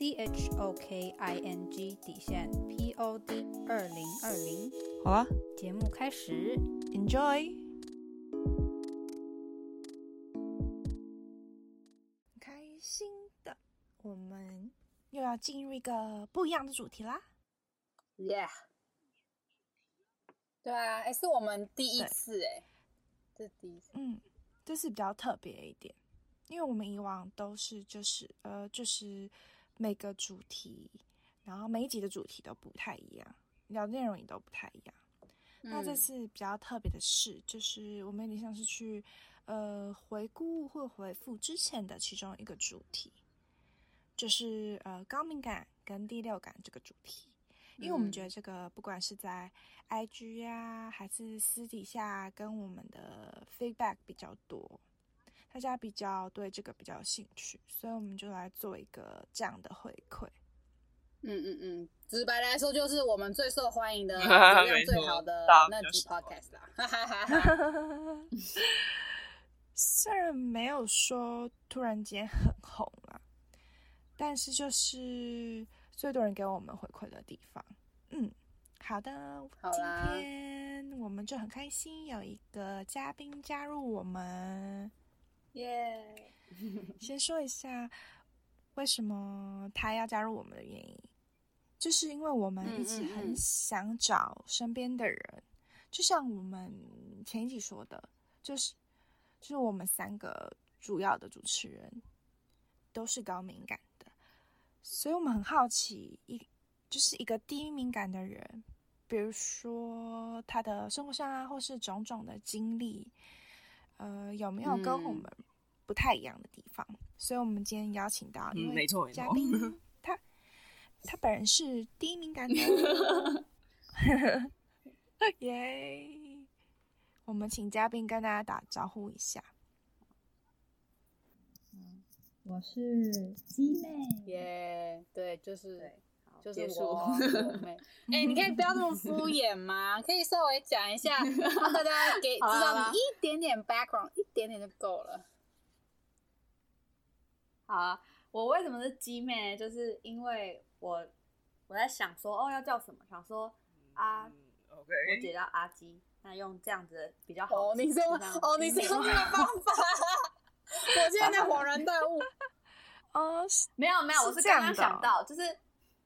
C H O K I N G 底线 P O D 二零二零。好啊，节目开始，Enjoy。开心的，我们又要进入一个不一样的主题啦。Yeah。对啊，哎，是我们第一次哎，这是第一次。嗯，这是比较特别一点，因为我们以往都是就是呃就是每个主题，然后每一集的主题都不太一样。聊的内容也都不太一样，嗯、那这次比较特别的是，就是我们有点像是去呃回顾或回复之前的其中一个主题，就是呃高敏感跟第六感这个主题，因为我们觉得这个不管是在 IG 啊还是私底下跟我们的 feedback 比较多，大家比较对这个比较有兴趣，所以我们就来做一个这样的回馈。嗯嗯嗯，直白来说就是我们最受欢迎的、质量最好的那集 podcast 啦。哈哈哈哈哈。虽然没有说突然间很红啦，但是就是最多人给我们回馈的地方。嗯，好的，好，今天我们就很开心有一个嘉宾加入我们。耶！先说一下为什么他要加入我们的原因。就是因为我们一直很想找身边的人，嗯嗯嗯，就像我们前一集说的，就是就是我们三个主要的主持人都是高敏感的，所以我们很好奇一就是一个低敏感的人，比如说他的生活上啊，或是种种的经历，呃，有没有跟我们不太一样的地方？嗯、所以我们今天邀请到一位嘉宾。嗯他本人是低敏感的，耶！yeah, 我们请嘉宾跟大家打招呼一下。我是鸡妹，耶！对，就是对就是我妹。哎、欸，你可以不要这么敷衍吗？可以稍微讲一下，让大家给 知道你一点点 background，一点点就够了。好啊，我为什么是鸡妹？就是因为。我我在想说哦，要叫什么？想说啊、嗯 okay. 我姐叫阿鸡，那用这样子比较好。哦，你说哦，你是用这个方法？我现在在恍然大悟。哦，没有没有，我是刚刚想到，就是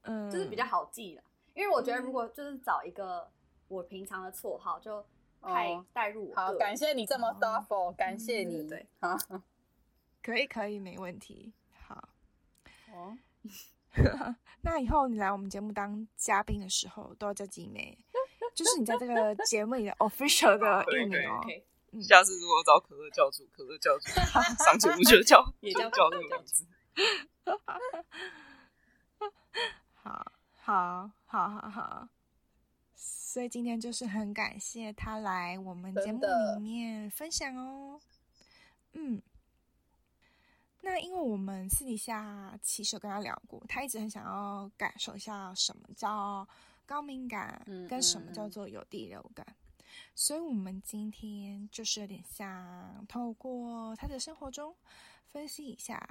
嗯，就是比较好记了。因为我觉得如果就是找一个我平常的绰号，就太带入我。好，感谢你这么 thoughtful，感谢你。对，好，可以可以，没问题。好，哦。那以后你来我们节目当嘉宾的时候，都要叫鸡妹，就是你在这个节目里的 official 的艺名哦。下次如果找可乐教主，可乐教主上节目就叫也叫叫那个名字。好好好好好，所以今天就是很感谢他来我们节目里面分享哦。嗯。那因为我们私底下其实有跟他聊过，他一直很想要感受一下什么叫高敏感，跟什么叫做有第六感，嗯嗯，所以我们今天就是有点像透过他的生活中分析一下，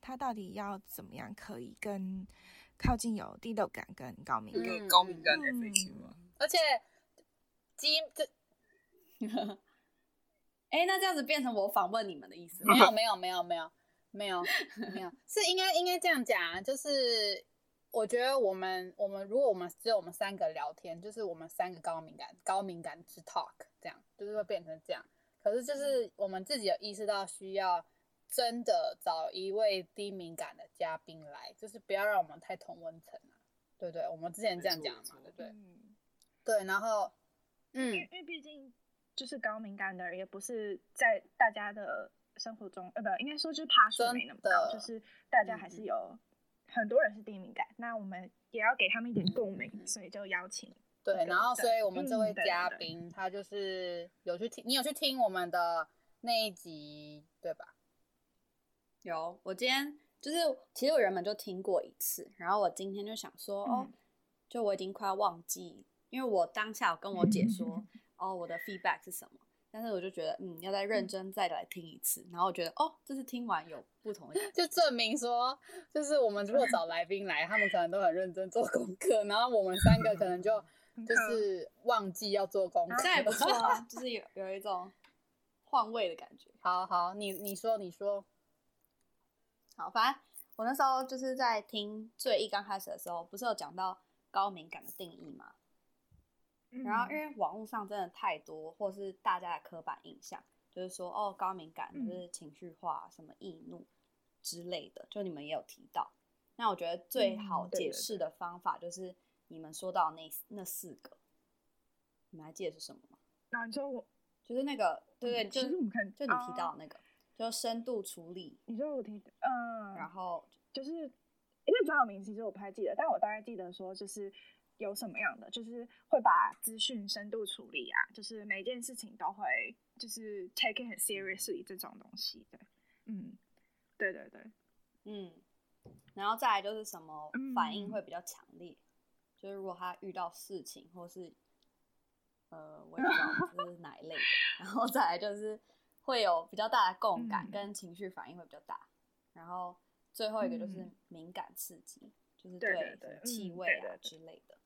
他到底要怎么样可以更靠近有第六感跟高敏感，嗯、高敏感的类型嘛。而且基这，哎，那这样子变成我访问你们的意思？没有，没有，没有，没有。没有，没有，是应该应该这样讲，就是我觉得我们我们如果我们只有我们三个聊天，就是我们三个高敏感高敏感之 talk 这样，就是会变成这样。可是就是我们自己有意识到需要真的找一位低敏感的嘉宾来，就是不要让我们太同温层啊，对不对？我们之前这样讲嘛，对不对？嗯，对，然后嗯，因为毕竟就是高敏感的人，也不是在大家的。生活中，呃，不，应该说就是怕数没那么高，就是大家还是有很多人是低敏感，嗯、那我们也要给他们一点共鸣，所以就邀请对，然后所以我们这位嘉宾他就是有去听，你有去听我们的那一集对吧？有，我今天就是其实我原本就听过一次，然后我今天就想说，嗯、哦，就我已经快要忘记，因为我当下有跟我姐说，哦，我的 feedback 是什么。但是我就觉得，嗯，要再认真再来听一次，嗯、然后我觉得，哦，这次听完有不同的，就证明说，就是我们如果找来宾来，他们可能都很认真做功课，然后我们三个可能就就是忘记要做功课，这也不错啊，就是有有一种换位的感觉。好好，你你说你说，好，反正我那时候就是在听最一刚开始的时候，不是有讲到高敏感的定义吗？然后，因为网络上真的太多，或是大家的刻板印象，就是说，哦，高敏感就是情绪化，什么易怒之类的，就你们也有提到。那我觉得最好解释的方法就是你们说到那那四个，你们还记得是什么吗？那你说我就是那个，对对，就是就你提到的那个，就深度处理。你说我听，嗯，然后就是因为专有名词其实我不太记得，但我大概记得说就是。有什么样的，就是会把资讯深度处理啊，就是每件事情都会就是 take it 很 seriously 这种东西的，嗯，对对对，嗯，然后再来就是什么反应会比较强烈，嗯、就是如果他遇到事情或是呃我也不知道这是哪一类的，然后再来就是会有比较大的共感跟情绪反应会比较大，嗯、然后最后一个就是敏感刺激，嗯、就是对气味啊之类的。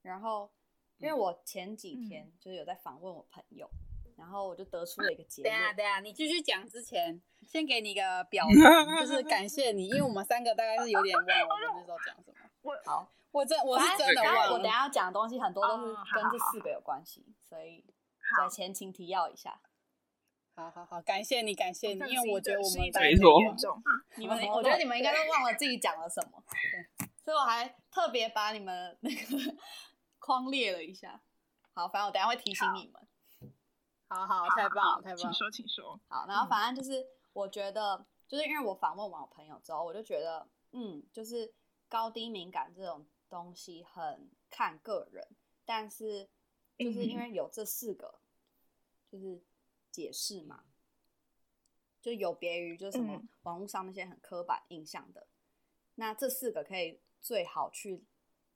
然后，因为我前几天就是有在访问我朋友，嗯、然后我就得出了一个结论。对啊，对啊，你继续讲之前，先给你一个表 格，就是感谢你，因为我们三个大概是有点忘了我们那时候讲什么。我好，我真我是真的忘了。我等下要讲的东西很多都是跟这四个有关系，所以在前情提要一下。好好好，感谢你，感谢你，因为我觉得我们没错。你们，我觉得你们应该都忘了自己讲了什么，对，所以我还特别把你们那个。框列了一下，好，反正我等下会提醒你们。好好，太棒了，太棒了，请说，请说。好，然后反正就是，我觉得，嗯、就是因为我访问完我朋友之后，我就觉得，嗯，就是高低敏感这种东西很看个人，但是就是因为有这四个，就是解释嘛，就有别于就是什么网络上那些很刻板印象的，嗯、那这四个可以最好去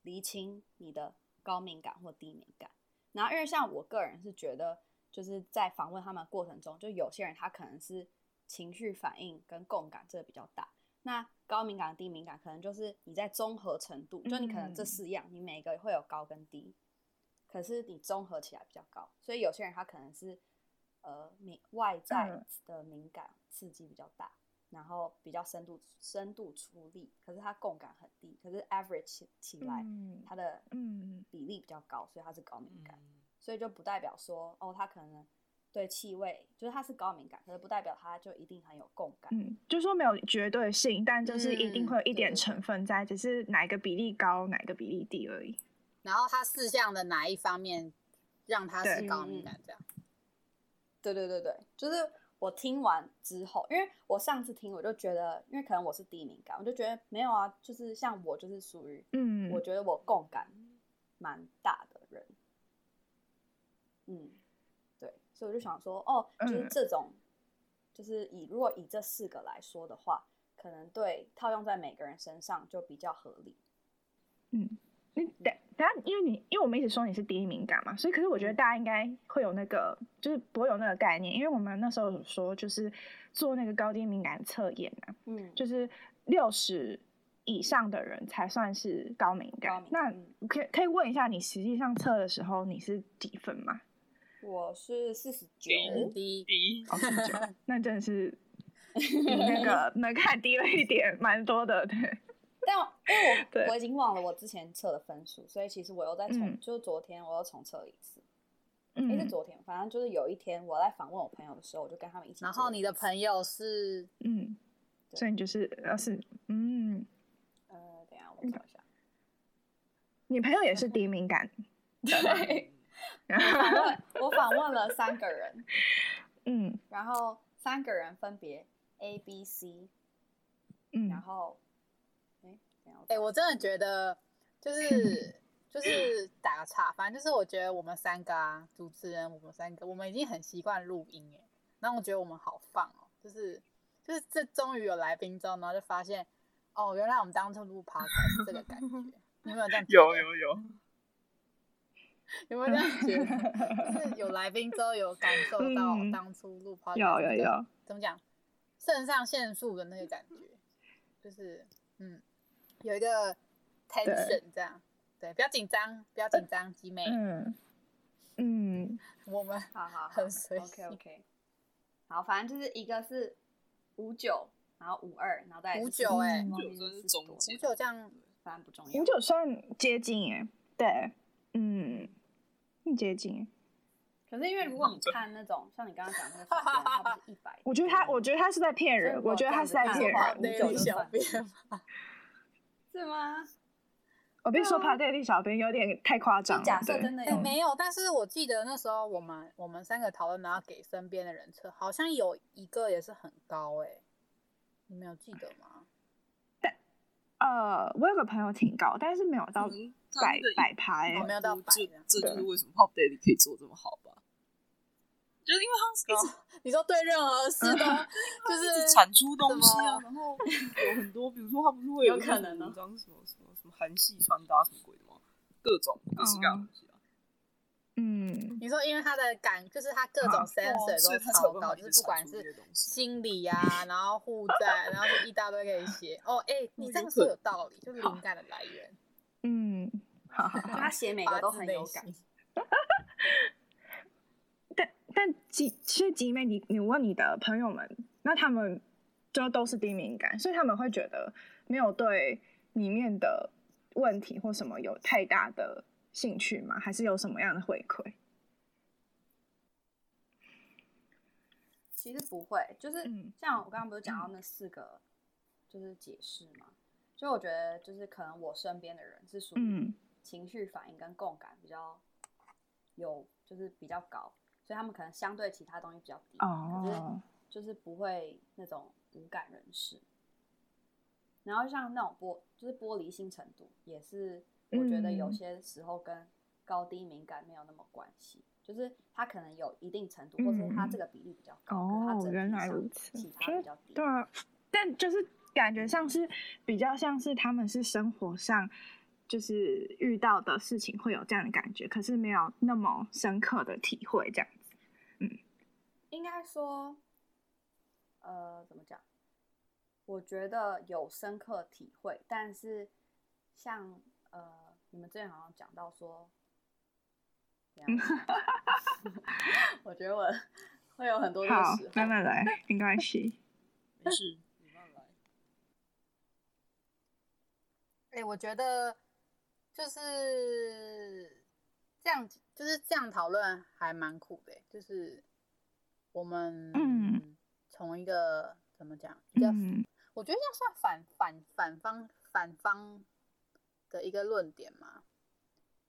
厘清你的。高敏感或低敏感，然后因为像我个人是觉得，就是在访问他们的过程中，就有些人他可能是情绪反应跟共感这个比较大，那高敏感、低敏感可能就是你在综合程度，就你可能这四样，你每个会有高跟低，可是你综合起来比较高，所以有些人他可能是呃敏外在的敏感刺激比较大。然后比较深度深度出力，可是它共感很低，可是 average 起来，它的嗯比例比较高，所以它是高敏感，嗯、所以就不代表说哦，它可能对气味就是它是高敏感，可是不代表它就一定很有共感，嗯，就说没有绝对性，但就是一定会有一点成分在，嗯、只是哪一个比例高，哪一个比例低而已。然后它四项的哪一方面让它是高敏感这样？对对对对，就是。我听完之后，因为我上次听，我就觉得，因为可能我是低敏感，我就觉得没有啊，就是像我就是属于，嗯，我觉得我共感蛮大的人，嗯，对，所以我就想说，哦，就是这种，嗯、就是以如果以这四个来说的话，可能对套用在每个人身上就比较合理，嗯。你等下，因为你因为我们一直说你是低敏感嘛，所以可是我觉得大家应该会有那个，就是不会有那个概念，因为我们那时候有说就是做那个高低敏感测验啊，嗯，就是六十以上的人才算是高敏感。敏感那可以可以问一下，你实际上测的时候你是几分吗？我是四十九，低低，哦，四十九，那真的是比那个门槛低了一点，蛮多的，对。但因为我 我已经忘了我之前测的分数，所以其实我又再重，嗯、就是昨天我又重测了一次。嗯，是昨天，反正就是有一天我在访问我朋友的时候，我就跟他们一起。然后你的朋友是嗯，所以你就是要是嗯呃，等一下我找一下，你朋友也是 低敏感，对。访问我访问了三个人，嗯，然后三个人分别 A、B、C，嗯，然后。哎、欸，我真的觉得，就是就是打岔，反正就是我觉得我们三个啊，主持人我们三个，我们已经很习惯录音哎，然后我觉得我们好放哦，就是就是这终于有来宾之后，然后就发现哦，原来我们当初录 podcast 是这个感觉，你有没有这样？有有有，有没有这样觉得？就是有来宾之后有感受到当初录 podcast 有有有，怎么讲？肾上腺素的那个感觉，就是嗯，有一个 tension 这样。对，不要紧张，不要紧张，鸡妹。嗯嗯，我们好好很随意。OK OK。好，反正就是一个是五九，然后五二，然后再五九哎，五九算是中间，五九这样反正不重要。五九算接近哎，对，嗯，很接近。可是因为如果你看那种像你刚刚讲那个一百，我觉得他，我觉得他是在骗人，我觉得他是在骗人。五九小编是吗？我别说，怕对立小兵有点太夸张。假设真的有没有？但是我记得那时候我们我们三个讨论，然后给身边的人测，好像有一个也是很高哎，你没有记得吗？但呃，我有个朋友挺高，但是没有到百百趴哎，没有到百。这这就是为什么 Pop Daddy 可以做这么好吧？就是因为他是你说对任何事都就是产出东西啊，然后有很多，比如说他不是会有可能呢？韩系穿搭什么鬼的吗？各种各式各样的东西啊。嗯，你说因为他的感，就是他各种 sensor 都超高，就是不管是心理啊，然后负债，然后就一大堆可以写。哦，哎，你这样说有道理，就是灵感的来源。嗯，好，他写每个都很有感。但但其其实集美，你你问你的朋友们，那他们就都是低敏感，所以他们会觉得没有对里面的。问题或什么有太大的兴趣吗？还是有什么样的回馈？其实不会，就是像我刚刚不是讲到那四个，就是解释嘛。所以我觉得，就是可能我身边的人是属于情绪反应跟共感比较有，就是比较高，所以他们可能相对其他东西比较低，哦，可是就是不会那种无感人士。然后像那种玻，就是玻璃心程度，也是我觉得有些时候跟高低敏感没有那么关系，嗯、就是他可能有一定程度，嗯、或者他这个比例比较高，哦，原来如此，其他比较低。对啊，但就是感觉像是比较像是他们是生活上就是遇到的事情会有这样的感觉，可是没有那么深刻的体会这样应该说，呃，怎么讲？我觉得有深刻体会，但是像呃，你们之前好像讲到说，我觉得我会有很多的时候，慢慢来，没关系，没事，你慢慢来。哎、欸，我觉得就是这样，就是这样讨论还蛮酷的，就是我们嗯，从一个怎么讲比较。嗯我觉得要算反反反方反方的一个论点嘛，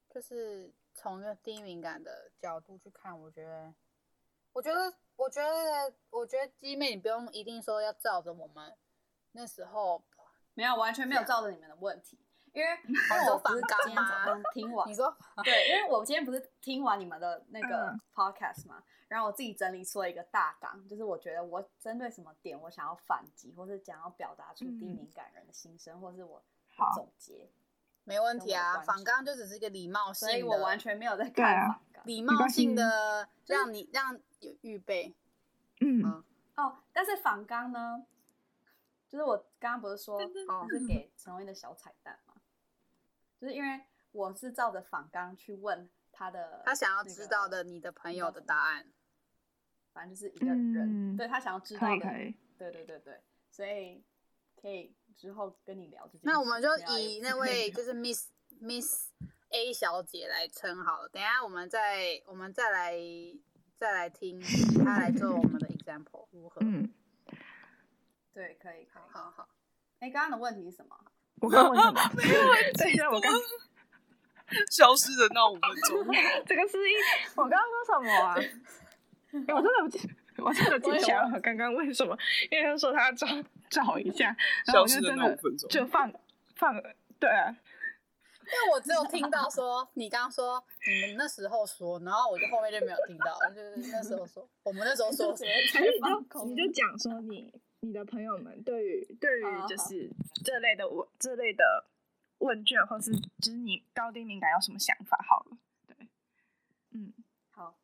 就是从一个低敏感的角度去看，我觉得，我觉得，我觉得，我觉得鸡妹，你不用一定说要照着我们那时候，没有完全没有照着你们的问题，因为 因为我不是今天早上听完，你说 对，因为我今天不是听完你们的那个 podcast 嘛。然后我自己整理出了一个大纲，就是我觉得我针对什么点，我想要反击，或是想要表达出低敏感人的心声，嗯、或是我总结，没问题啊。反纲就只是一个礼貌性的，所以我完全没有在看访纲，礼貌性的让你让有预备。嗯，嗯哦，但是反纲呢，就是我刚刚不是说哦。是给陈威的小彩蛋嘛？就是因为我是照着反纲去问他的，他想要知道的你的朋友的答案。反正就是一个人，嗯、对他想要知道的，可以可以对对对对，所以可以之后跟你聊这件事。那我们就以那位就是 Miss Miss A 小姐来称好了。等一下我们再我们再来再来听她来做我们的 example 如何？嗯，对，可以可以，好好。哎，刚刚的问题是什么？我刚刚问什么？没有问题。等一下，我刚 消失的那五分钟。这个是一，我刚刚说什么啊？欸、我真的不记，我真的记不起来我刚刚为什么，因为他说他要找找一下，然后我就真的就放放，对啊，因为我只有听到说你刚刚说你们那时候说，然后我就后面就没有听到，就是那时候说我们那时候说 什么，你就讲说你你的朋友们对于对于就是这类的问这类的问卷，或是就是你高低敏感有什么想法？好了，对，嗯，好，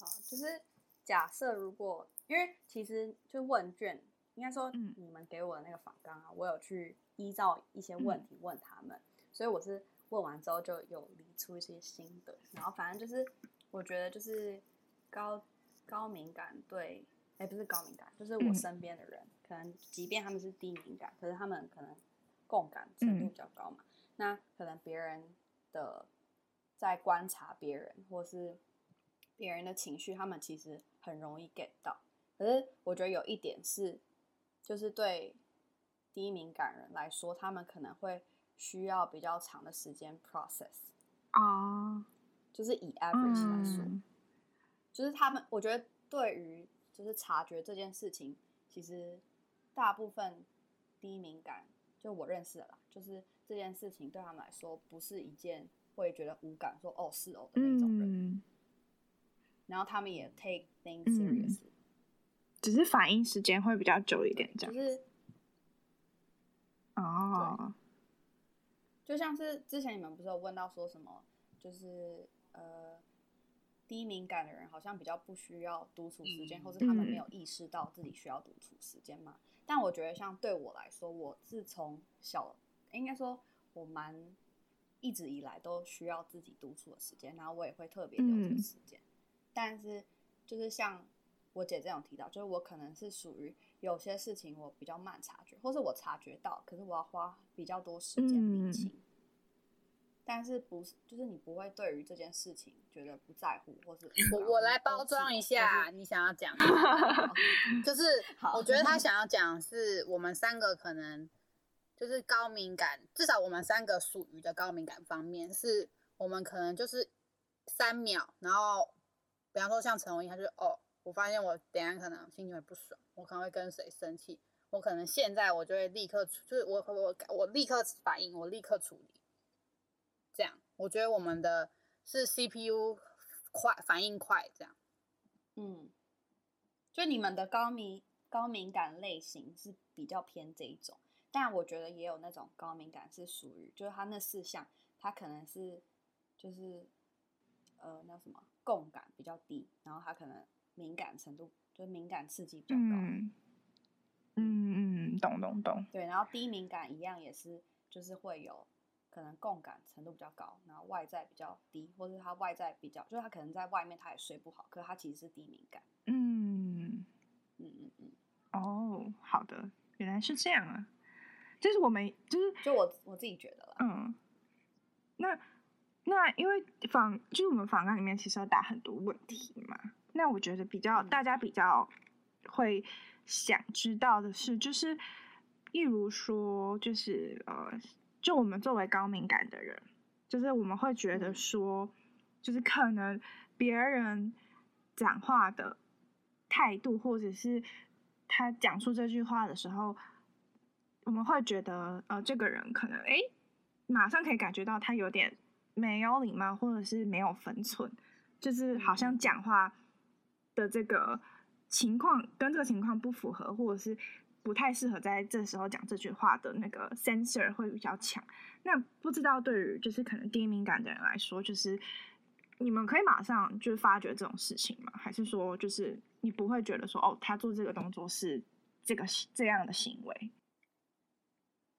好，就是假设如果因为其实就问卷。应该说，你们给我的那个访纲啊，我有去依照一些问题问他们，所以我是问完之后就有理出一些心得。然后反正就是，我觉得就是高高敏感对，哎，不是高敏感，就是我身边的人，可能即便他们是低敏感，可是他们可能共感程度比较高嘛。那可能别人的在观察别人，或是别人的情绪，他们其实很容易 get 到。可是我觉得有一点是。就是对低敏感人来说，他们可能会需要比较长的时间 process 啊，就是以 average 来说，嗯，就是他们，我觉得对于就是察觉这件事情，其实大部分低敏感，就我认识的啦，就是这件事情对他们来说不是一件会觉得无感说哦是哦的那种人，嗯，然后他们也 take things seriously。嗯只是反应时间会比较久一点，这样。就是，哦，就像是之前你们不是有问到说什么，就是呃，低敏感的人好像比较不需要独处时间，嗯，或是他们没有意识到自己需要独处时间嘛？嗯。但我觉得，像对我来说，我自从小，应该说，我蛮一直以来都需要自己独处的时间，然后我也会特别留这个时间，嗯。但是，就是像。我姐这样提到，就是我可能是属于有些事情我比较慢察觉，或是我察觉到，可是我要花比较多时间理清。嗯、但是不是，就是你不会对于这件事情觉得不在乎，或是我我来包装一下你想要讲的，就是我觉得他想要讲是我们三个可能就是高敏感，至少我们三个属于的高敏感方面，是我们可能就是三秒，然后比方说像陈文英，他就哦。我发现我等下可能心情会不爽，我可能会跟谁生气，我可能现在我就会立刻，就是我我我立刻反应，我立刻处理。这样，我觉得我们的是 CPU 快，反应快，这样。嗯，就你们的高敏高敏感类型是比较偏这一种，但我觉得也有那种高敏感是属于，就是他那四项，他可能是就是呃那什么共感比较低，然后他可能。敏感程度就是敏感刺激比较高，嗯嗯嗯，懂懂懂。对，然后低敏感一样也是，就是会有可能共感程度比较高，然后外在比较低，或者他外在比较，就是他可能在外面他也睡不好，可是他其实是低敏感。嗯嗯嗯嗯。哦，好的，原来是这样啊。就是我们就是就我我自己觉得了。嗯。那那因为访就是我们访谈里面其实要答很多问题嘛。那我觉得比较大家比较会想知道的是，就是，例如说，就是呃，就我们作为高敏感的人，就是我们会觉得说，就是可能别人讲话的态度，或者是他讲出这句话的时候，我们会觉得呃，这个人可能哎，马上可以感觉到他有点没有礼貌，或者是没有分寸，就是好像讲话。的这个情况跟这个情况不符合，或者是不太适合在这时候讲这句话的那个 sensor 会比较强。那不知道对于就是可能低敏感的人来说，就是你们可以马上就发觉这种事情吗？还是说就是你不会觉得说哦，他做这个动作是这个这样的行为？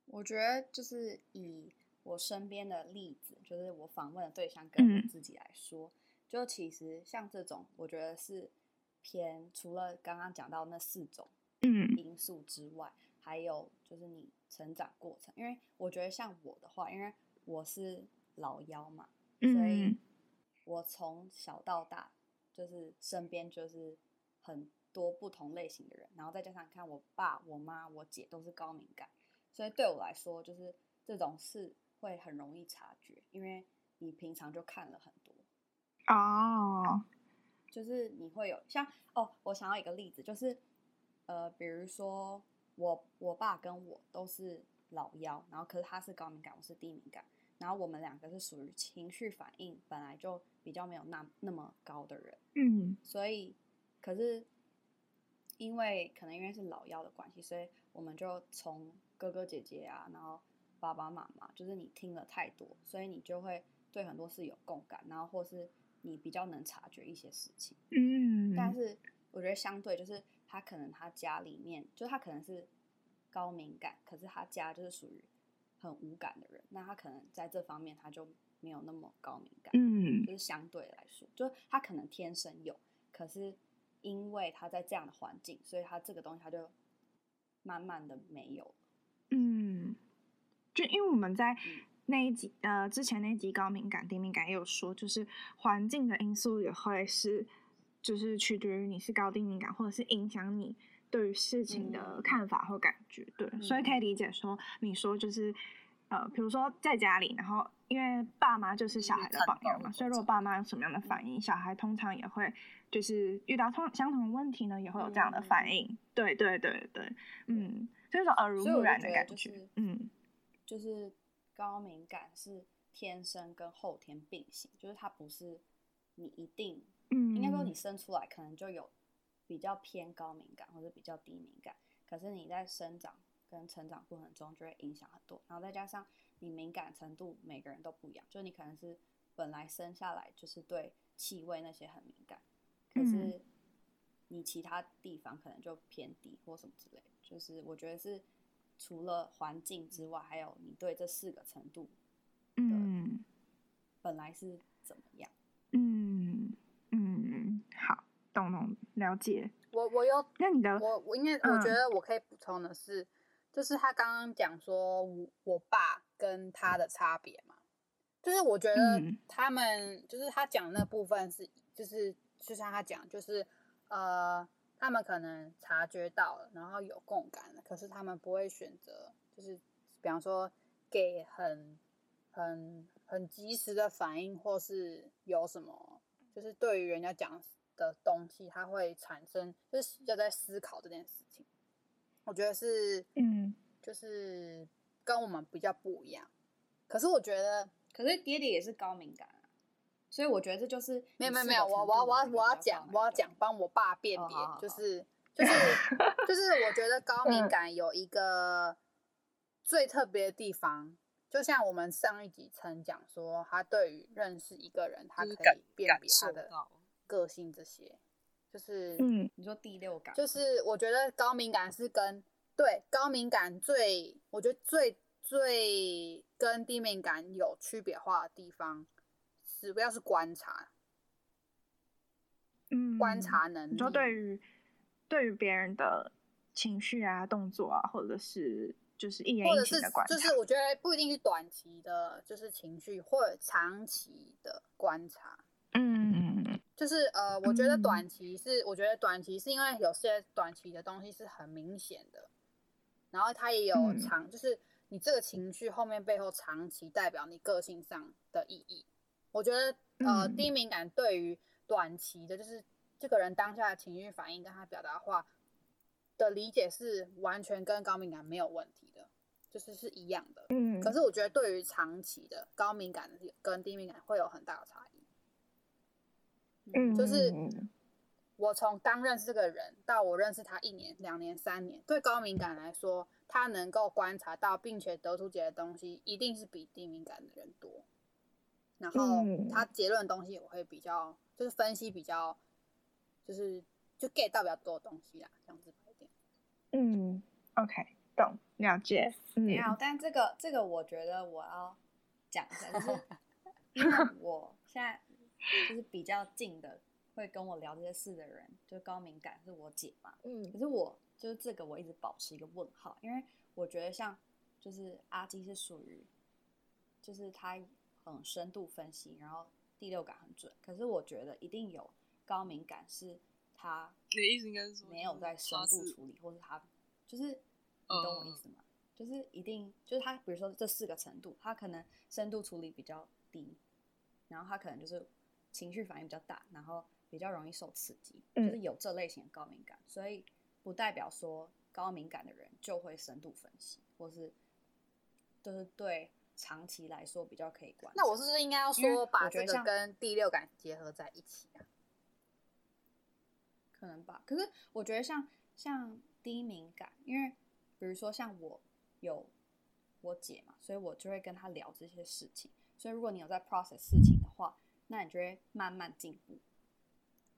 我觉得就是以我身边的例子，就是我访问的对象跟我自己来说，嗯、就其实像这种，我觉得是。偏除了刚刚讲到那四种因素之外，嗯，还有就是你成长过程。因为我觉得像我的话，因为我是老幺嘛，嗯，所以我从小到大就是身边就是很多不同类型的人，然后再加上看我爸、我妈、我姐都是高敏感，所以对我来说，就是这种事会很容易察觉，因为你平常就看了很多哦。就是你会有像哦，我想要一个例子，就是呃，比如说我我爸跟我都是老幺，然后可是他是高敏感，我是低敏感，然后我们两个是属于情绪反应本来就比较没有那那么高的人，嗯，所以可是因为可能因为是老幺的关系，所以我们就从哥哥姐姐啊，然后爸爸妈妈，就是你听了太多，所以你就会对很多事有共感，然后或是你比较能察觉一些事情，嗯，但是我觉得相对就是他可能他家里面，就是他可能是高敏感，可是他家就是属于。很无感的人，那他可能在这方面他就没有那么高敏感，嗯，就是相对来说，就他可能天生有，可是因为他在这样的环境，所以他这个东西他就慢慢的没有，嗯，就因为我们在那一集呃之前那一集高敏感低敏感也有说，就是环境的因素也会是，就是取决于你是高低敏感，或者是影响你。对于事情的看法或感觉，对，嗯、所以可以理解说，你说就是，呃，比如说在家里，然后因为爸妈就是小孩的榜样嘛，所以如果爸妈有什么样的反应，嗯、小孩通常也会就是遇到同相同的问题呢，也会有这样的反应。嗯、对对对对，嗯，就是说耳濡目染的感觉，就是、嗯，就是高敏感是天生跟后天并行，就是它不是你一定，嗯，应该说你生出来可能就有。比较偏高敏感或者比较低敏感，可是你在生长跟成长过程中就会影响很多，然后再加上你敏感程度每个人都不一样，就你可能是本来生下来就是对气味那些很敏感，可是你其他地方可能就偏低或什么之类，就是我觉得是除了环境之外，还有你对这四个程度，嗯，本来是怎么样，嗯嗯，好。懂懂了解，我我有，那你的我我因为我觉得我可以补充的是，嗯、就是他刚刚讲说我我爸跟他的差别嘛，就是我觉得他们、嗯、就是他讲那部分是就是就像他讲，就是呃他们可能察觉到了，然后有共感了，可是他们不会选择就是比方说给很很很及时的反应，或是有什么就是对于人家讲。的东西，他会产生，就是要在思考这件事情。我觉得是，嗯，就是跟我们比较不一样。可是我觉得，可是爹爹也是高敏感啊，所以我觉得这就是没有没有没有，我我要我要我要讲我要讲帮我爸辨别，就是就是 就是我觉得高敏感有一个最特别的地方，就像我们上一集曾讲说，他对于认识一个人，他可以辨别他的。个性这些，就是嗯，你说第六感，就是我觉得高敏感是跟对高敏感最，我觉得最最跟低敏感有区别化的地方，是不要是观察，嗯，观察能力，你说对于对于别人的情绪啊、动作啊，或者是就是一言一行的观察，就是我觉得不一定是短期的，就是情绪或者长期的观察。嗯，就是呃，我觉得短期是，嗯、我觉得短期是因为有些短期的东西是很明显的，然后它也有长，嗯、就是你这个情绪后面背后长期代表你个性上的意义。我觉得呃，低敏感对于短期的，就是这个人当下的情绪反应跟他表达话的理解是完全跟高敏感没有问题的，就是是一样的。嗯，可是我觉得对于长期的高敏感跟低敏感会有很大的差异。嗯，就是我从刚认识这个人到我认识他一年、两年、三年，对高敏感来说，他能够观察到并且得出结论的东西，一定是比低敏感的人多。然后他结论的东西，我会比较就是分析比较，就是就 get 到比较多的东西啦，这样子一点。嗯，OK，懂，了解。没有，但这个这个我觉得我要讲一下，就是 因为我现在。就是比较近的，会跟我聊这些事的人，就高敏感是我姐嘛。嗯，可是我就是这个，我一直保持一个问号，因为我觉得像就是阿基是属于，就是他很深度分析，然后第六感很准。可是我觉得一定有高敏感，是他你的意思应该是说没有在深度处理，或是他就是你懂我意思吗？就是一定就是他，比如说这四个程度，他可能深度处理比较低，然后他可能就是。情绪反应比较大，然后比较容易受刺激，就是有这类型的高敏感，嗯、所以不代表说高敏感的人就会深度分析，或是就是对长期来说比较可以观察。那我是不是应该要说把这个跟第六感结合在一起啊？可能吧。可是我觉得像像低敏感，因为比如说像我有我姐嘛，所以我就会跟她聊这些事情。所以如果你有在 process 事情的话，那你就会慢慢进步。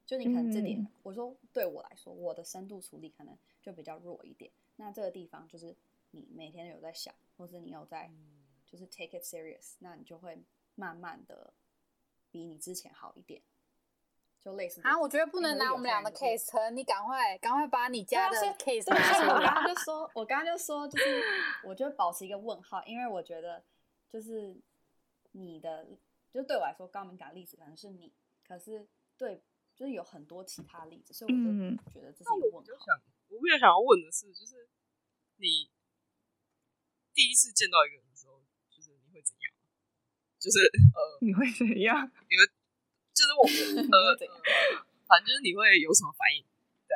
就你可能这点，嗯、我说对我来说，我的深度处理可能就比较弱一点。那这个地方就是你每天有在想，或是你有在就是 take it serious，那你就会慢慢的比你之前好一点。就类似啊，我觉得不能拿我们俩的 case，你赶快赶快把你家的 case 拿出来。我刚刚就说，我刚刚就说，就是我就保持一个问号，因为我觉得就是你的，就对我来说高敏感例子可能是你，可是对，就是有很多其他例子，所以我就觉得这是一个问号。嗯、我想，我比较想要问的是，就是你第一次见到一个人会怎样？就是呃，你会怎样？你会？就是我呃，反正就是你会有什么反应？对。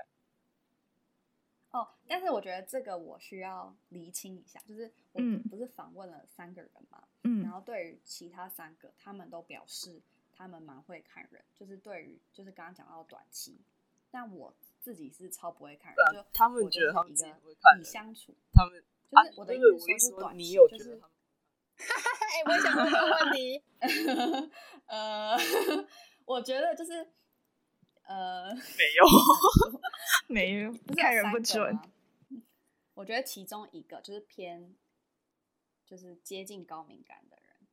哦，但是我觉得这个我需要厘清一下，就是我不是访问了三个人嘛，嗯，然后对于其他三个，他们都表示他们蛮会看人，就是对于就是刚刚讲到短期，但我自己是超不会看人，就他们觉得他们以相处，他们就是我的意思说短期，就是 哎，我想问个问题，呃。我觉得就是，呃，没有，没有，看人不准。我觉得其中一个就是偏，就是接近高敏感的人，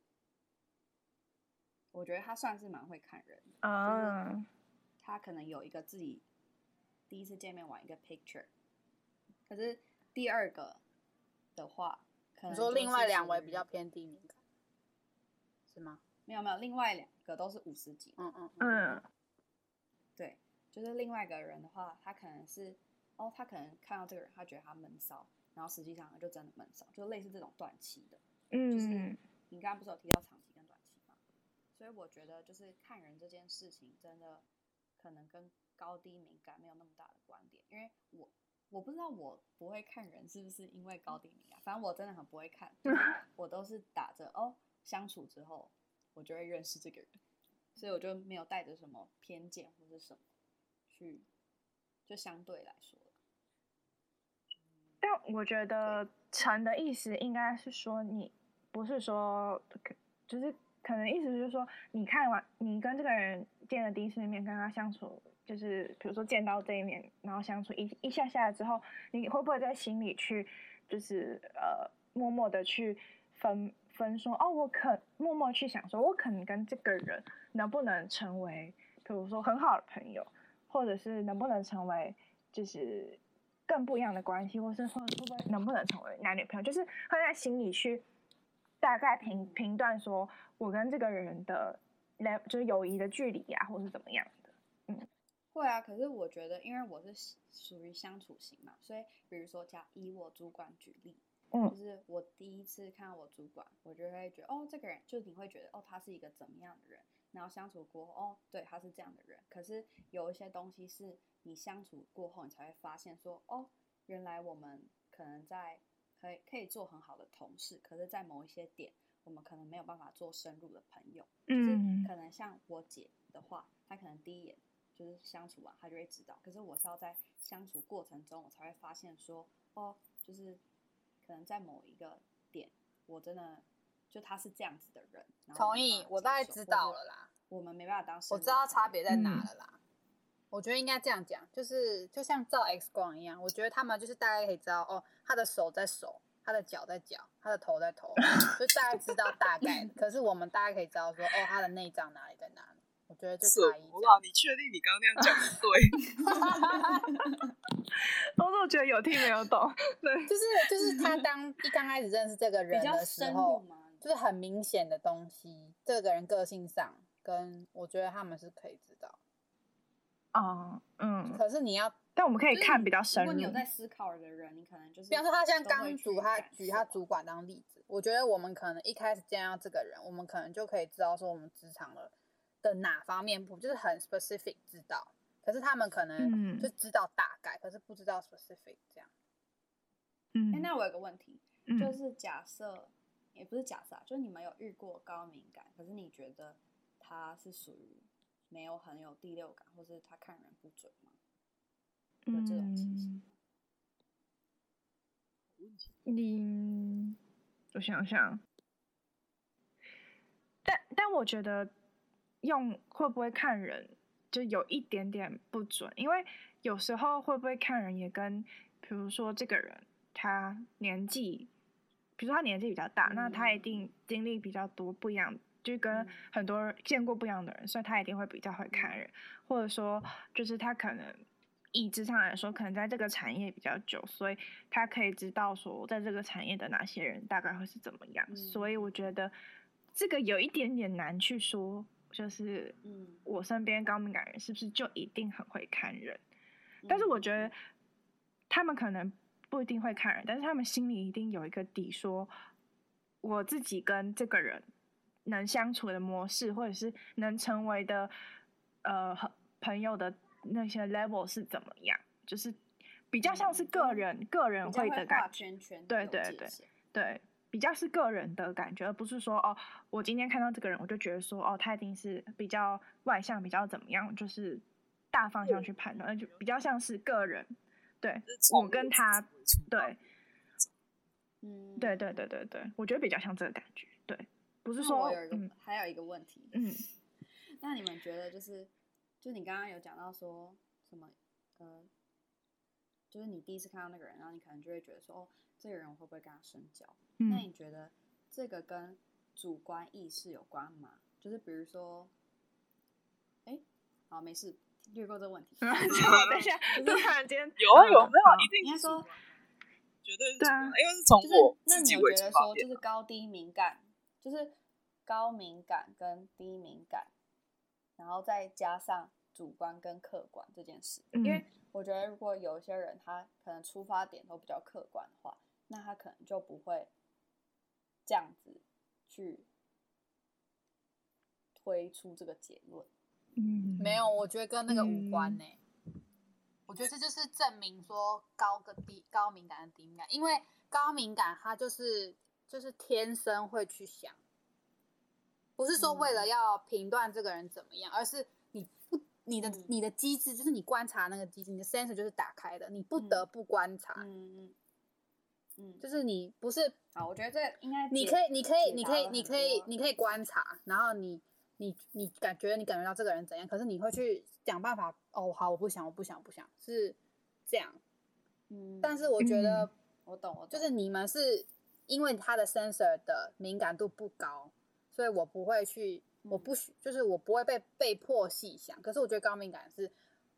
我觉得他算是蛮会看人的啊。就是他可能有一个自己第一次见面玩一个 picture，可是第二个的话，可能说另外两位比较偏低敏感，是吗？没有没有，另外两个都是五十几。嗯嗯嗯，对，就是另外一个人的话，他可能是哦，他可能看到这个人，他觉得他闷骚，然后实际上就真的闷骚，就类似这种短期的。嗯，就是你刚刚不是有提到长期跟短期吗？所以我觉得就是看人这件事情，真的可能跟高低敏感没有那么大的关联，因为我我不知道我不会看人是不是因为高低敏感，反正我真的很不会看，我都是打着哦相处之后。我就会认识这个人，所以我就没有带着什么偏见或者什么去，就相对来说。但我觉得陈的意思应该是说，你不是说，就是可能意思就是说，你看完你跟这个人见了第一次面，跟他相处，就是比如说见到这一面，然后相处一一下下来之后，你会不会在心里去，就是呃，默默的去分。分说哦，我可默默去想说，我可能跟这个人能不能成为，比如说很好的朋友，或者是能不能成为就是更不一样的关系，或是会会不会能不能成为男女朋友，就是会在心里去大概评评断说，我跟这个人的来就是友谊的距离呀、啊，或是怎么样，会啊。可是我觉得，因为我是属于相处型嘛，所以比如说，假以我主管举例。嗯就是我第一次看到我主管，我就会觉得哦，这个人就是你会觉得哦，他是一个怎么样的人？然后相处过后，哦，对，他是这样的人。可是有一些东西是你相处过后，你才会发现说哦，原来我们可能在可以可以做很好的同事，可是，在某一些点，我们可能没有办法做深入的朋友。就是可能像我姐的话，她可能第一眼就是相处完，他就会知道。可是我是要在相处过程中，我才会发现说哦，就是。可能在某一个点，我真的就他是这样子的人。同意，我大概知道了啦。我们没办法当时，我知道差别在哪了啦。嗯、我觉得应该这样讲，就是就像照 X 光一样，我觉得他们就是大概可以知道哦，他的手在手，他的脚在脚，他的头在头，就大概知道大概。可是我们大概可以知道说，哦，他的内脏哪里在哪觉得就差一。哇，你确定你刚刚那样讲的对？我总觉得有听没有懂。对，就是就是他 当一刚开始认识这个人的时候，就是很明显的东西，这个人个性上跟我觉得他们是可以知道。哦，嗯。可是你要，但我们可以看比较深入。如果你有在思考的人，你可能就是，比方说他像刚主他举他主管当例子，我觉得我们可能一开始见到这个人，我们可能就可以知道说我们职场了。的哪方面不就是很 specific 知道，可是他们可能就知道大概，嗯、可是不知道 specific 这样。嗯，哎、欸，那我有个问题，嗯、就是假设也不是假设啊，就是你们有遇过高敏感，可是你觉得他是属于没有很有第六感，或是他看人不准吗？有这种情形？你，我想想，但但我觉得用会不会看人就有一点点不准，因为有时候会不会看人也跟，比如说这个人他年纪，比如说他年纪比较大，嗯、那他一定经历比较多不一样，就跟很多人见过不一样的人，所以他一定会比较会看人，或者说就是他可能。意志上来说，可能在这个产业比较久，所以他可以知道说，在这个产业的哪些人大概会是怎么样。嗯、所以我觉得这个有一点点难去说，就是嗯我身边高敏感人是不是就一定很会看人？嗯、但是我觉得他们可能不一定会看人，但是他们心里一定有一个底，说我自己跟这个人能相处的模式，或者是能成为的呃朋友的。那些 level 是怎么样？就是比较像是个人、嗯、个人会的感觉，对对对对，比较是个人的感觉，而不是说哦，我今天看到这个人，我就觉得说哦，他一定是比较外向，比较怎么样，就是大方向去判断，那、嗯、就比较像是个人。对，我跟他，对，嗯，对对对对对，我觉得比较像这个感觉，对，不是说还有一个问题，嗯，那你们觉得就是？就你刚刚有讲到说什么，呃，就是你第一次看到那个人，然后你可能就会觉得说，哦，这个人我会不会跟他深交？嗯、那你觉得这个跟主观意识有关吗？就是比如说，哎，好，没事，略过这个问题。等一下，突然间有啊有没有？一定应该说绝对是对啊，因为是从我自己为出发点。那你觉得说，就是高低敏感，就是高敏感跟低敏感。然后再加上主观跟客观这件事，嗯、因为我觉得如果有一些人他可能出发点都比较客观的话，那他可能就不会这样子去推出这个结论。嗯，没有，我觉得跟那个无关呢、欸。嗯、我觉得这就是证明说高跟低、高敏感跟低敏感，因为高敏感他就是就是天生会去想。不是说为了要评断这个人怎么样，嗯、而是你不你的、嗯、你的机制就是你观察那个机制，你的 sensor 就是打开的，你不得不观察。嗯嗯嗯，就是你不是啊，我觉得这应该你可以你可以你可以你可以你可以观察，然后你你你感觉你感觉到这个人怎样，可是你会去想办法。哦，好，我不想，我不想，我不想，是这样。嗯，但是我觉得、嗯、我懂，我懂，就是你们是因为他的 sensor 的敏感度不高。所以我不会去，我不许，就是我不会被被迫细想。可是我觉得高敏感是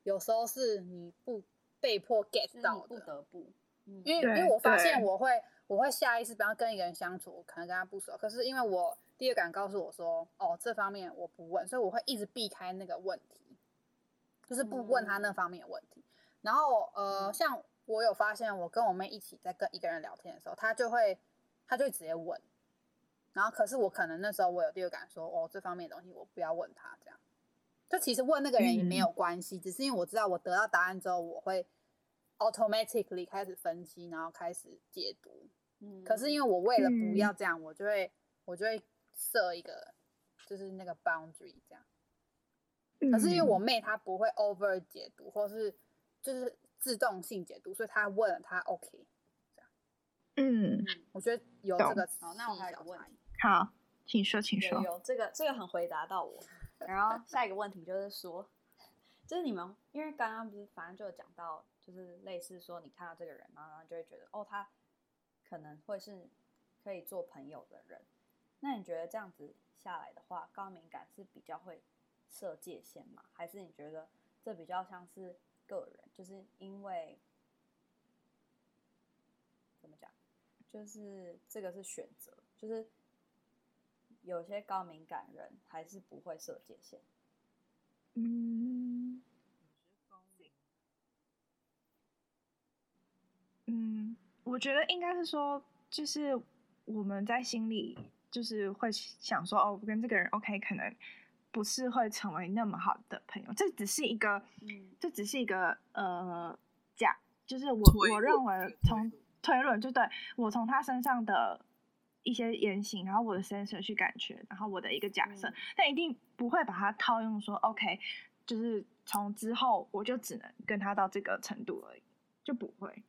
有时候是你不被迫 get 到的，不得不，嗯、因为因为我发现我会我会下意识，比方跟一个人相处，我可能跟他不熟，可是因为我第二感告诉我说，哦，这方面我不问，所以我会一直避开那个问题，就是不问他那方面的问题。嗯、然后呃，像我有发现，我跟我妹一起在跟一个人聊天的时候，他就会他就会直接问。然后，可是我可能那时候我有第二感说，哦，这方面的东西我不要问他，这样。就其实问那个人也没有关系，嗯、只是因为我知道我得到答案之后，我会 automatically 开始分析，然后开始解读。嗯。可是因为我为了不要这样，嗯、我就会我就会设一个，就是那个 boundary 这样。嗯、可是因为我妹她不会 over 解读，或是就是自动性解读，所以她问了她 OK。嗯，嗯，我觉得有这个。好，那我还有个问题。好，请说，请说。有，有这个，这个很回答到我。然后下一个问题就是说，就是你们，因为刚刚不是反正就有讲到，就是类似说你看到这个人，然后就会觉得哦，他可能会是可以做朋友的人。那你觉得这样子下来的话，高敏感是比较会设界限吗？还是你觉得这比较像是个人？就是因为怎么讲？就是这个是选择，就是。有些高敏感人还是不会设界限。嗯，嗯，我觉得应该是说，就是我们在心里就是会想说，哦，我跟这个人 OK，可能不是会成为那么好的朋友。这只是一个，嗯，这只是一个呃假，就是我我认为从推论，就对我从他身上的。一些言行，然后我的 sensor 去感觉，然后我的一个假设，嗯、但一定不会把它套用说 OK，就是从之后我就只能跟他到这个程度而已，就不会。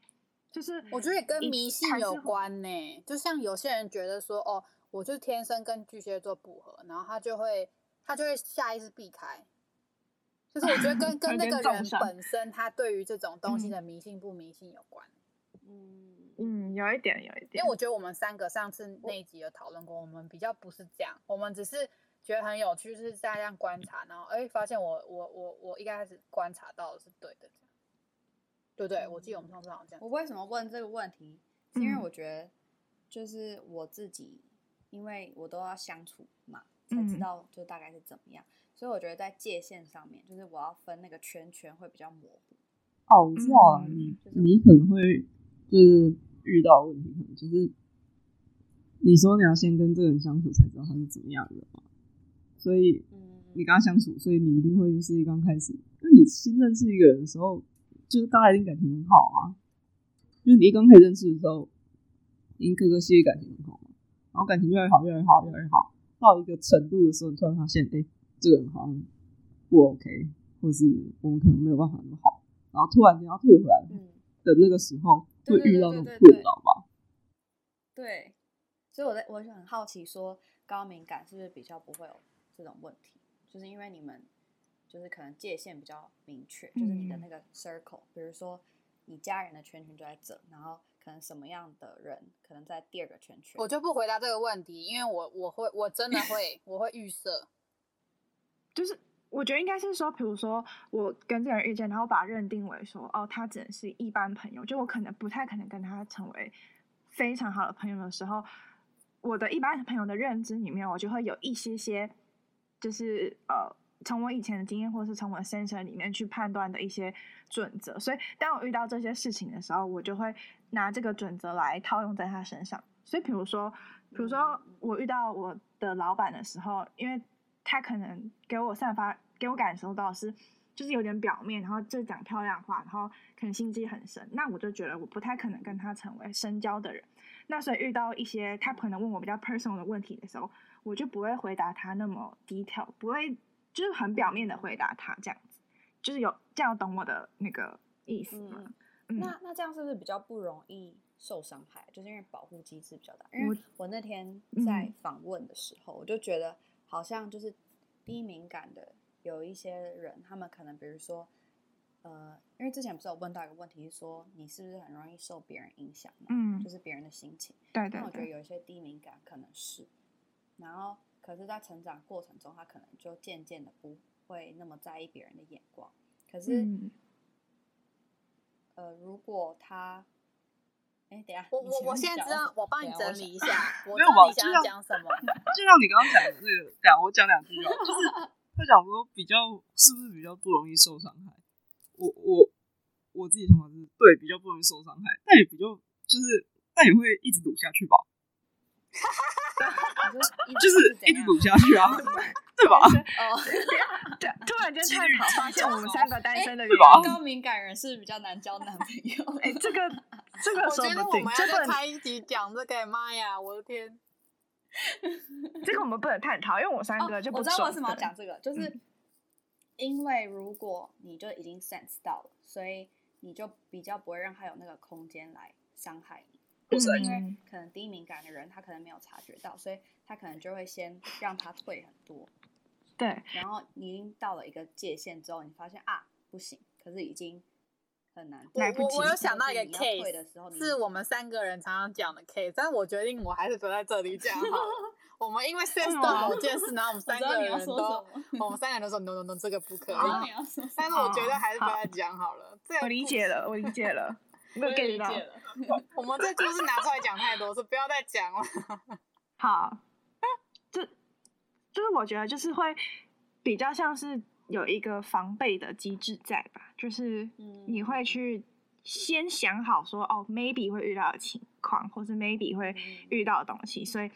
就是我觉得也跟迷信有关呢，就像有些人觉得说哦，我就天生跟巨蟹座不合，然后他就会他就会下意识避开。就是我觉得跟 跟那个人本身，他对于这种东西的迷信不迷信有关。嗯嗯，有一点，有一点。因为我觉得我们三个上次那一集有讨论过，我们比较不是这样，我们只是觉得很有趣，就是在这样观察，然后哎，发现我我我我一开始观察到的是对的，对对？我记得我们上次好像这样。我为什么问这个问题？是因为我觉得就是我自己，因为我都要相处嘛，才知道就大概是怎么样。所以我觉得在界限上面，就是我要分那个圈圈会比较模糊。哦，我知道了，你你可能会就是遇到问题，可能就是你说你要先跟这个人相处才知道他是怎么样的嘛。所以你跟他相处，所以你一定会就是刚开始，因为你新认识一个人的时候，就是大家一定感情很好啊。就是你一刚开始认识的时候，一定各个系列感情很好嘛，然后感情越来越好，越来越好，越来越好，到一个程度的时候，你突然发现，哎、欸。这个人好像不 OK，或是我们可能没有办法那么好，然后突然间要退回来的那个时候，会遇到那种困扰吧？对，所以我在我就很好奇，说高敏感是不是比较不会有这种问题？就是因为你们就是可能界限比较明确，就是你的那个 circle，比如说你家人的圈圈就在这，然后可能什么样的人可能在第二个圈圈。我就不回答这个问题，因为我我会我真的会我会预设。就是我觉得应该是说，比如说我跟这个人遇见，然后把他认定为说，哦，他只能是一般朋友，就我可能不太可能跟他成为非常好的朋友的时候，我的一般朋友的认知里面，我就会有一些些，就是呃，从我以前的经验，或是从我的先声里面去判断的一些准则。所以当我遇到这些事情的时候，我就会拿这个准则来套用在他身上。所以比如说，比如说我遇到我的老板的时候，因为他可能给我散发，给我感受到是，就是有点表面，然后就讲漂亮话，然后可能心机很深。那我就觉得我不太可能跟他成为深交的人。那所以遇到一些他可能问我比较 personal 的问题的时候，我就不会回答他那么 detail，不会就是很表面的回答他这样子，就是有这样懂我的那个意思吗？嗯嗯、那那这样是不是比较不容易受伤害？就是因为保护机制比较大。因为我那天在访问的时候，嗯、我就觉得。好像就是低敏感的有一些人，他们可能比如说，呃，因为之前不是有问到一个问题，是说你是不是很容易受别人影响嘛？嗯，就是别人的心情。对，对对。那我觉得有一些低敏感可能是，然后可是，在成长过程中，他可能就渐渐的不会那么在意别人的眼光。可是，嗯、呃，如果他哎，等下，我我我现在知道，我帮你整理一下。没有吧？你想要讲什么？就像你刚刚讲的那个，等下我讲两句吧。就是他讲说比较是不是比较不容易受伤害？我我我自己想法是对，比较不容易受伤害，但也比较就是但也会一直赌下去吧。就是一直赌下去啊，对吧？哦，对，突然间探讨发现我们三个单身的原因，高敏感人是比较难交男朋友。哎，这个这个，我觉得我们要再开一集讲这个，妈呀，我的天！这个我们不能探讨，因为我三个就不。我知道为什么要讲这个，就是因为如果你就已经 sense 到了，所以你就比较不会让他有那个空间来伤害你。就是因为可能低敏感的人，他可能没有察觉到，所以他可能就会先让他退很多。对。然后你已经到了一个界限之后，你发现啊不行，可是已经很难。我我我有想到一个 case 的时候，是我们三个人常常讲的 case，但我决定我还是留在这里讲好了。我们因为 sense 到某件事，然后我们三个人都，我们三个人都说 no no no，这个不可以。但是我觉得还是不要讲好了。这我理解了，我理解了。没有 get 到，我们这故事拿出来讲太多，是不要再讲了。好，就就是我觉得就是会比较像是有一个防备的机制在吧，就是你会去先想好说哦，maybe 会遇到的情况，或是 maybe 会遇到的东西，所以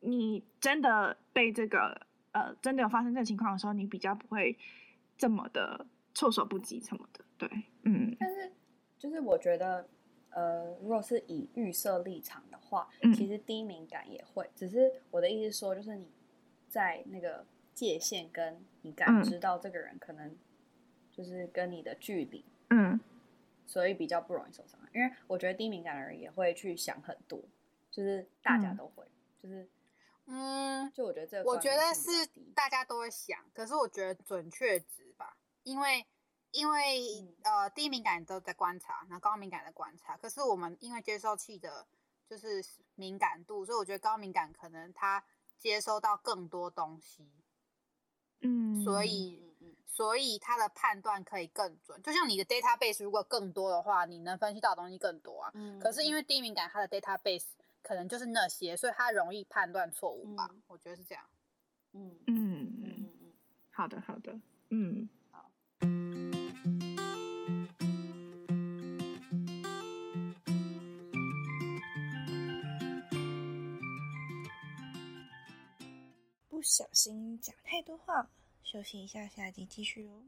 你真的被这个呃真的有发生这个情况的时候，你比较不会这么的措手不及什么的。对，嗯，但是。就是我觉得，呃，如果是以预设立场的话，嗯其实低敏感也会。只是我的意思说，就是你在那个界限跟你感知到这个人可能就是跟你的距离，嗯所以比较不容易受伤。因为我觉得低敏感的人也会去想很多，就是大家都会，就是嗯，就我觉得这我觉得是大家都会想，可是我觉得准确值吧，因为因为、嗯呃低敏感都在观察，然后高敏感的观察，可是我们因为接收器的就是敏感度，所以我觉得高敏感可能他接收到更多东西，嗯，所以所以他的判断可以更准。就像你的 database 如果更多的话，你能分析到的东西更多啊。嗯可是因为低敏感，它的 database 可能就是那些，所以它容易判断错误吧。嗯我觉得是这样。嗯嗯嗯嗯，好的好的，嗯不小心讲太多话，休息一下，下集继续哦。